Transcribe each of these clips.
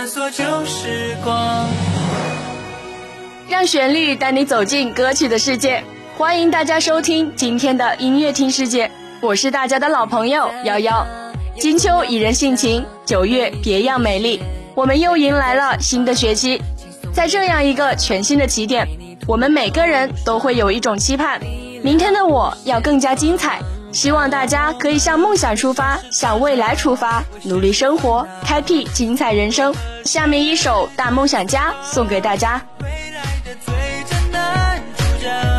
探索旧时光让旋律带你走进歌曲的世界。欢迎大家收听今天的音乐听世界，我是大家的老朋友瑶瑶。金秋宜人性情，九月别样美丽。我们又迎来了新的学期，在这样一个全新的起点，我们每个人都会有一种期盼：明天的我要更加精彩。希望大家可以向梦想出发，向未来出发，努力生活，开辟精彩人生。下面一首《大梦想家》送给大家。感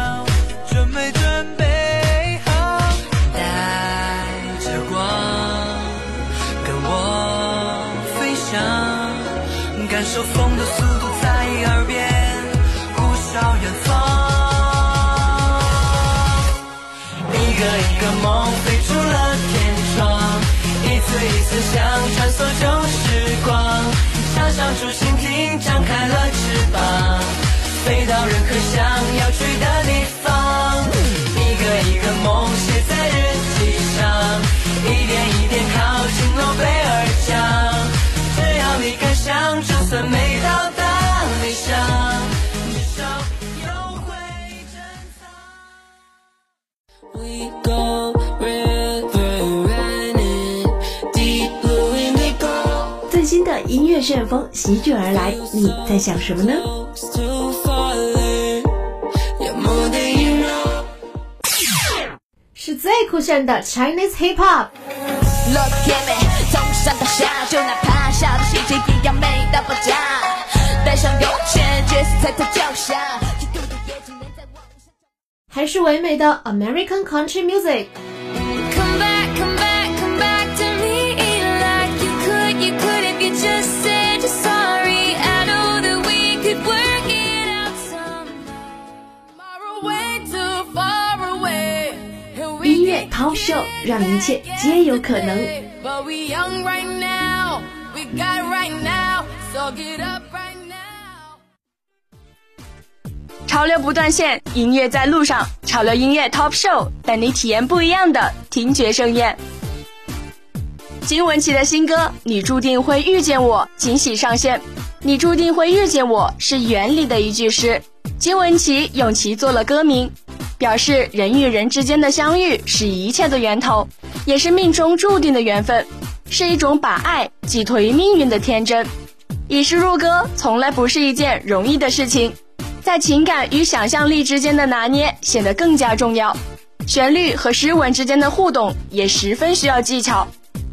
个梦飞出了天窗，一次一次想穿梭旋风席卷而来，你在想什么呢？是最酷炫的 Chinese Hip Hop。还是唯美的 American Country Music。音乐 Talk Show 让一切皆有可能。潮流不断线，音乐在路上。潮流音乐 Top Show 带你体验不一样的听觉盛宴。金玟岐的新歌《你注定会遇见我》惊喜上线。你注定会遇见我是原里的一句诗，金玟岐用其做了歌名，表示人与人之间的相遇是一切的源头。也是命中注定的缘分，是一种把爱寄托于命运的天真。以诗入歌从来不是一件容易的事情，在情感与想象力之间的拿捏显得更加重要。旋律和诗文之间的互动也十分需要技巧。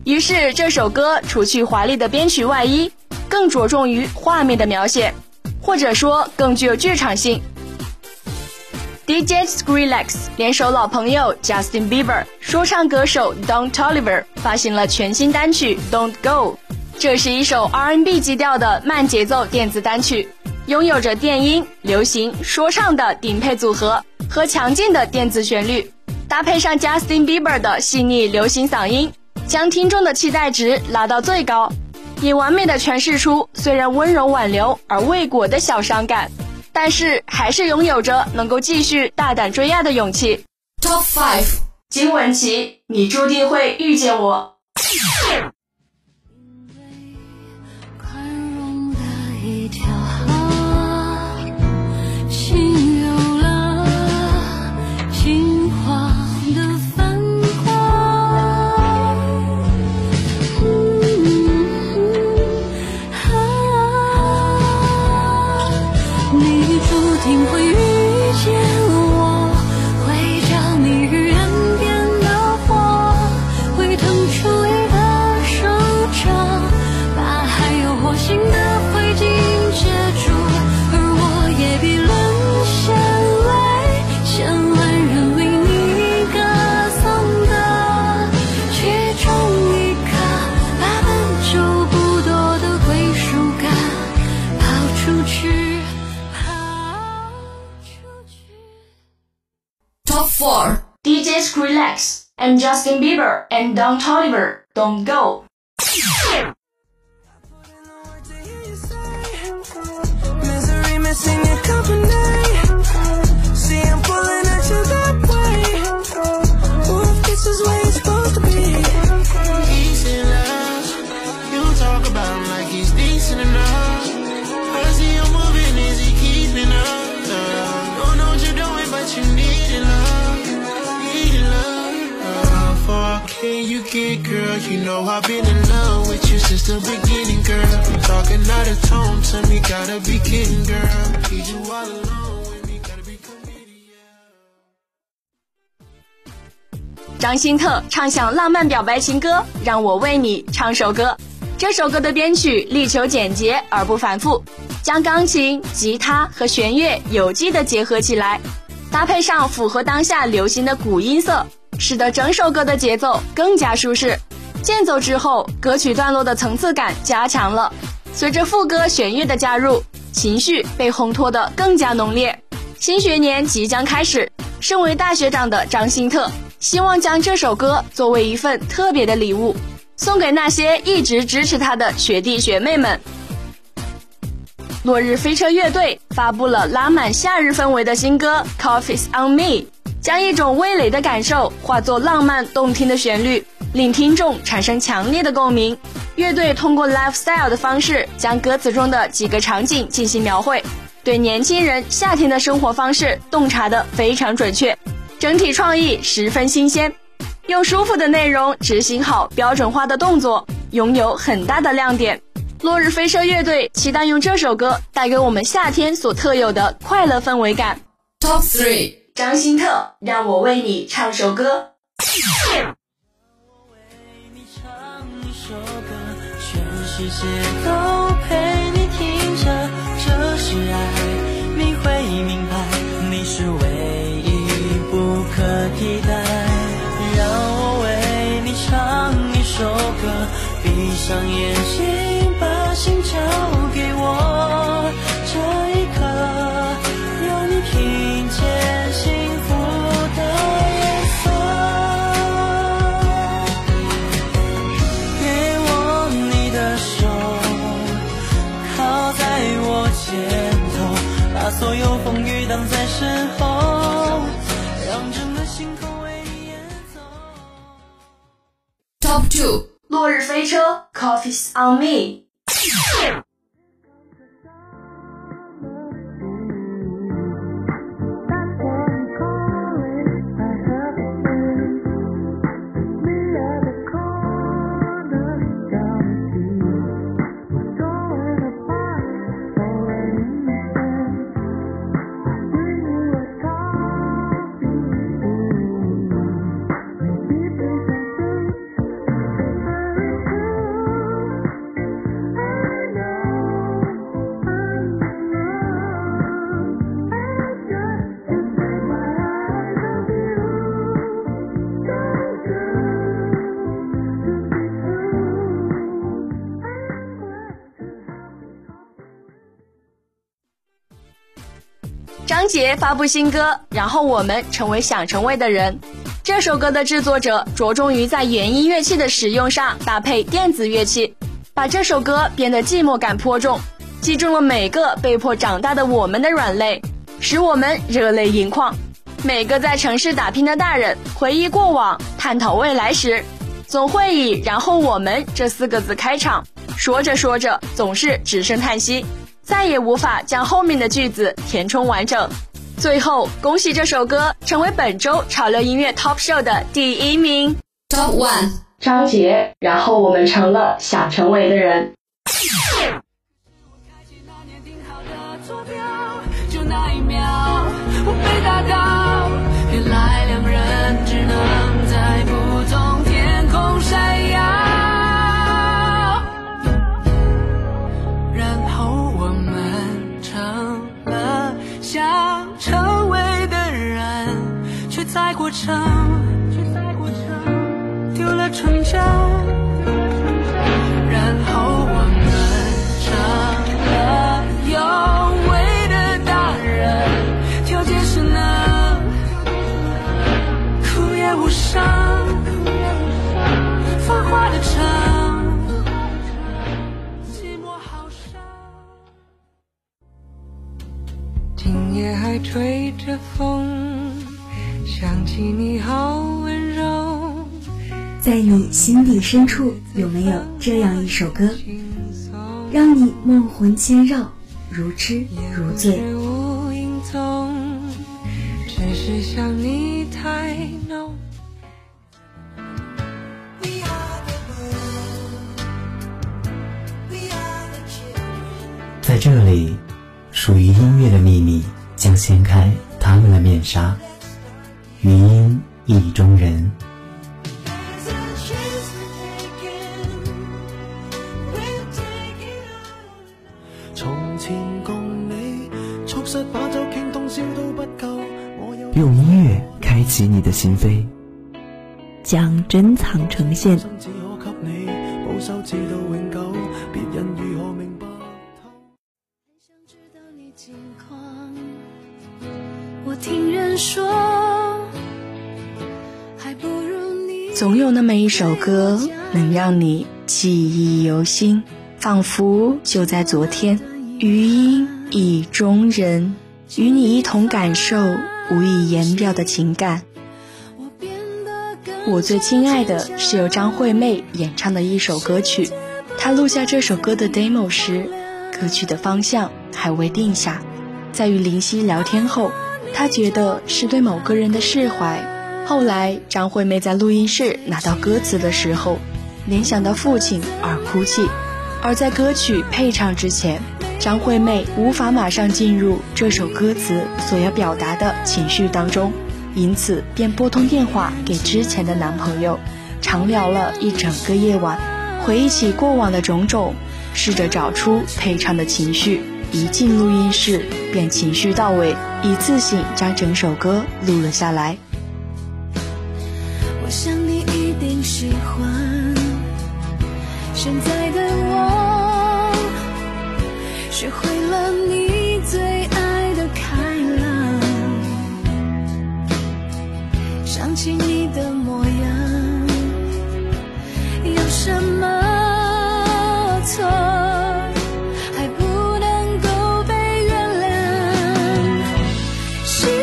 于是这首歌除去华丽的编曲外衣，更着重于画面的描写，或者说更具有剧场性。DJ Skrillex 联手老朋友 Justin Bieber，说唱歌手 Don Toliver 发行了全新单曲 Don't Go。这是一首 R&B 基调的慢节奏电子单曲，拥有着电音、流行、说唱的顶配组合和强劲的电子旋律，搭配上 Justin Bieber 的细腻流行嗓音，将听众的期待值拉到最高，以完美的诠释出虽然温柔挽留而未果的小伤感。但是还是拥有着能够继续大胆追爱的勇气。Top five，金玟岐，你注定会遇见我。And Justin Bieber and Don Toliver, Don't Go. Misery missing your company. Can you get, girl? You know I've been in love with you since the beginning, girl. Talking out of tone to me, gotta be kidding, girl. Need you all alone with me, gotta be comi- yeah 张新特唱响浪漫表白情歌，让我为你唱首歌。这首歌的编曲力求简洁而不繁复，将钢琴、吉他和弦乐有机的结合起来，搭配上符合当下流行的古音色，使得整首歌的节奏更加舒适。间奏之后，歌曲段落的层次感加强了，随着副歌弦乐的加入，情绪被烘托得更加浓烈。新学年即将开始，身为大学长的张新特，希望将这首歌作为一份特别的礼物，送给那些一直支持他的学弟学妹们。落日飞车乐队发布了拉满夏日氛围的新歌《Coffee's on Me》，将一种味蕾的感受化作浪漫动听的旋律，令听众产生强烈的共鸣。乐队通过 lifestyle 的方式，将歌词中的几个场景进行描绘，对年轻人夏天的生活方式洞察得非常准确，整体创意十分新鲜，用舒服的内容执行好标准化的动作，拥有很大的亮点。落日飞车乐队期待用这首歌带给我们夏天所特有的快乐氛围感。Top three. 张新特，让我为你唱首歌。让我为你唱一首歌，全世界都陪你听着，这是爱，你会明白，你是唯一不可替代。让我为你唱一首歌，闭上眼睛，车，Coffee's on me。张杰发布新歌，然后我们成为想成为的人。这首歌的制作者着重于在原音乐器的使用上搭配电子乐器，把这首歌变得寂寞感颇重，击中了每个被迫长大的我们的软肋，使我们热泪盈眶。每个在城市打拼的大人回忆过往、探讨未来时，总会以“然后我们”这四个字开场，说着说着总是只剩叹息。再也无法将后面的句子填充完整。最后，恭喜这首歌成为本周潮流音乐 Top Show 的第一名。Top one. 张杰，然后我们成了想成为的人。那年定好的坐标，就那一秒，我被打倒。却在过程，却在过程丢了纯真。心底深处，有没有这样一首歌，让你梦魂牵绕，如痴如醉？无影踪，只是想你太浓。在这里，属于音乐的秘密将掀开他们的面纱。余音意中人。开启你的心扉，将珍藏呈现。总有那么一首歌，能让你记忆犹新，仿佛就在昨天。余音意中人，与你一同感受无以言表的情感。我最亲爱的是由张惠妹演唱的一首歌曲，她录下这首歌的 demo 时，歌曲的方向还未定下。在与林夕聊天后，她觉得是对某个人的释怀。后来张惠妹在录音室拿到歌词的时候，联想到父亲而哭泣，而在歌曲配唱之前。张惠妹无法马上进入这首歌词所要表达的情绪当中，因此便拨通电话给之前的男朋友，长聊了一整个夜晚，回忆起过往的种种，试着找出配唱的情绪。一进录音室便情绪到位，一次性将整首歌录了下来。我想你一定喜欢现在的我。学会了你 She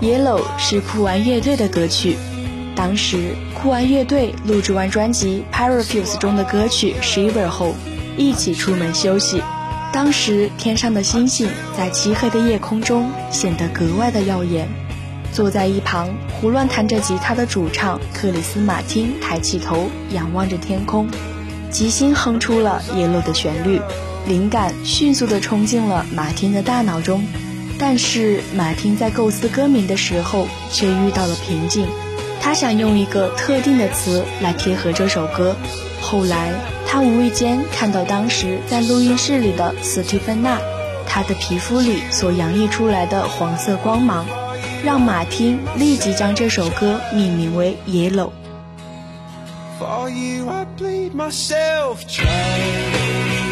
？Yellow 是酷玩乐队的歌曲，当时酷玩乐队录制完专辑《Parafuse》中的歌曲《Shiver》后，一起出门休息。当时天上的星星在漆黑的夜空中显得格外的耀眼。坐在一旁胡乱弹着吉他的主唱克里斯·马丁抬起头仰望着天空，即兴哼出了《Yellow》的旋律，灵感迅速地冲进了马丁的大脑中。但是马丁在构思歌名的时候却遇到了瓶颈，他想用一个特定的词来贴合这首歌。后来他无意间看到当时在录音室里的斯蒂芬娜，她的皮肤里所洋溢出来的黄色光芒，让马丁立即将这首歌命名为《Yellow》。For you, I bleed myself, dry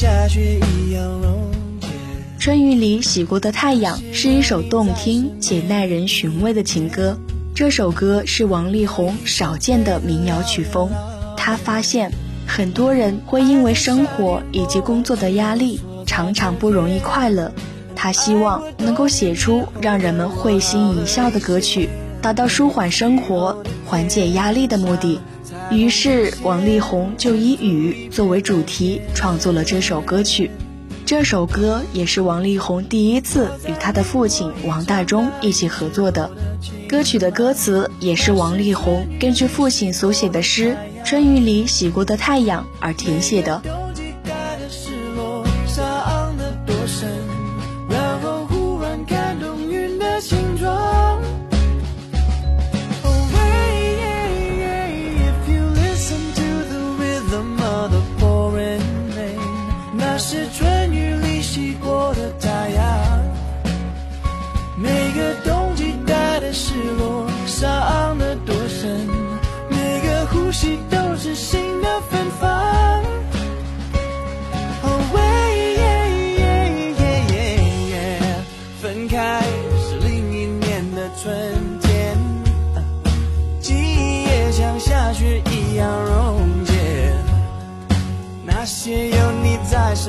下雪一样溶解。春雨里洗过的太阳是一首动听且耐人寻味的情歌。这首歌是王力宏少见的民谣曲风。他发现很多人会因为生活以及工作的压力，常常不容易快乐。他希望能够写出让人们会心一笑的歌曲，达到舒缓生活、缓解压力的目的。于是，王力宏就以雨作为主题创作了这首歌曲。这首歌也是王力宏第一次与他的父亲王大中一起合作的。歌曲的歌词也是王力宏根据父亲所写的诗《春雨里洗过的太阳》而填写的。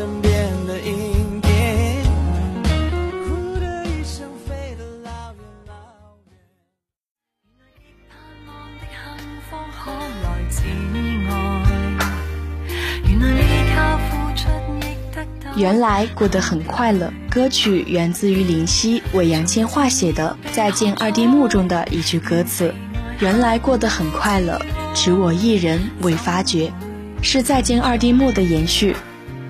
身边的阴天，呼的一声飞得老远老远。盼望的幸福可來自愛，原來依靠付出亦得到。原来过得很快乐。歌曲源自于林夕为杨千嬅写的《再见二丁目》中的一句歌词：“原来过得很快乐，只我一人未发觉。”是《再见二丁目》的延续。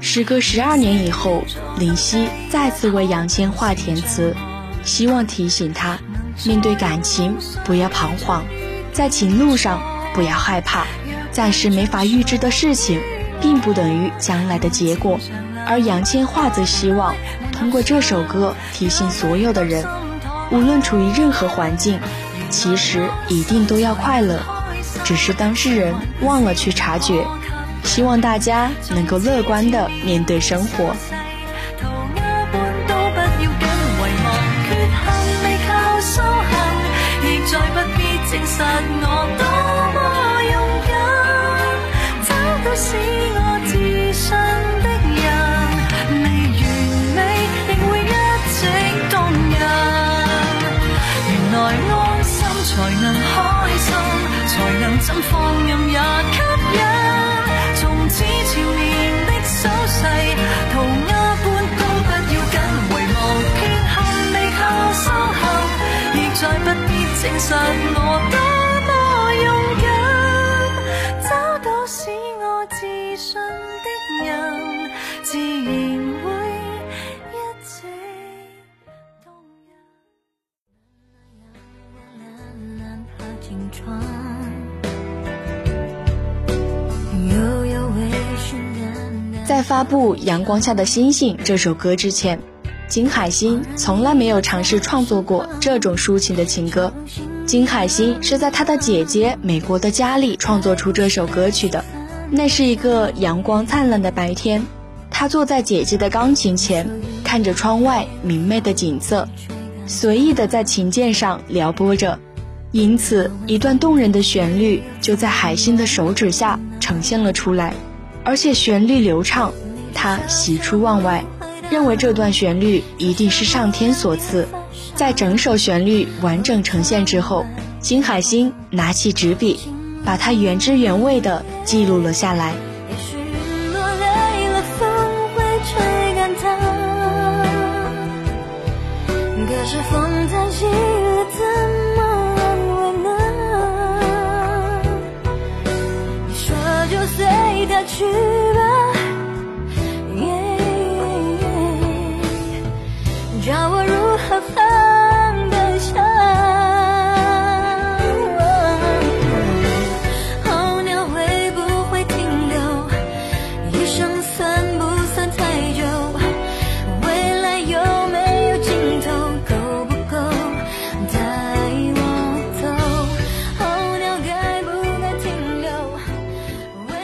时隔十二年以后，林夕再次为杨千嬅填词，希望提醒她，面对感情不要彷徨，在情路上不要害怕，暂时没法预知的事情，并不等于将来的结果。而杨千嬅则希望通过这首歌提醒所有的人，无论处于任何环境，其实一定都要快乐，只是当事人忘了去察觉。希望大家能够乐观地面对生活。塗鴉般都不要緊，遺忘缺不必證實我多麼勇敢，找到使我自信的人，自然會一直動人。藍藍爬進窗。悠悠微醺淡淡在发布《阳光下的星星》这首歌之前，金海心从来没有尝试创作过这种抒情的情歌。金海心是在他的姐姐美国的家里创作出这首歌曲的。那是一个阳光灿烂的白天，他坐在姐姐的钢琴前，看着窗外明媚的景色，随意的在琴键上撩拨着，因此一段动人的旋律就在海心的手指下呈现了出来。而且旋律流畅，他喜出望外，认为这段旋律一定是上天所赐。在整首旋律完整呈现之后，金海心拿起纸笔，把它原汁原味地记录了下来。可是风叹息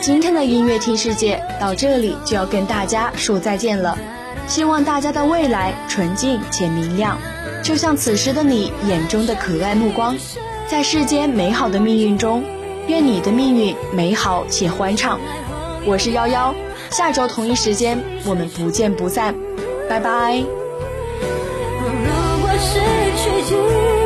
今天的音乐听世界到这里就要跟大家说再见了。希望大家的未来纯净且明亮，就像此时的你眼中的可爱目光，在世间美好的命运中，愿你的命运美好且欢畅。我是幺幺，下周同一时间我们不见不散，拜拜。如果失去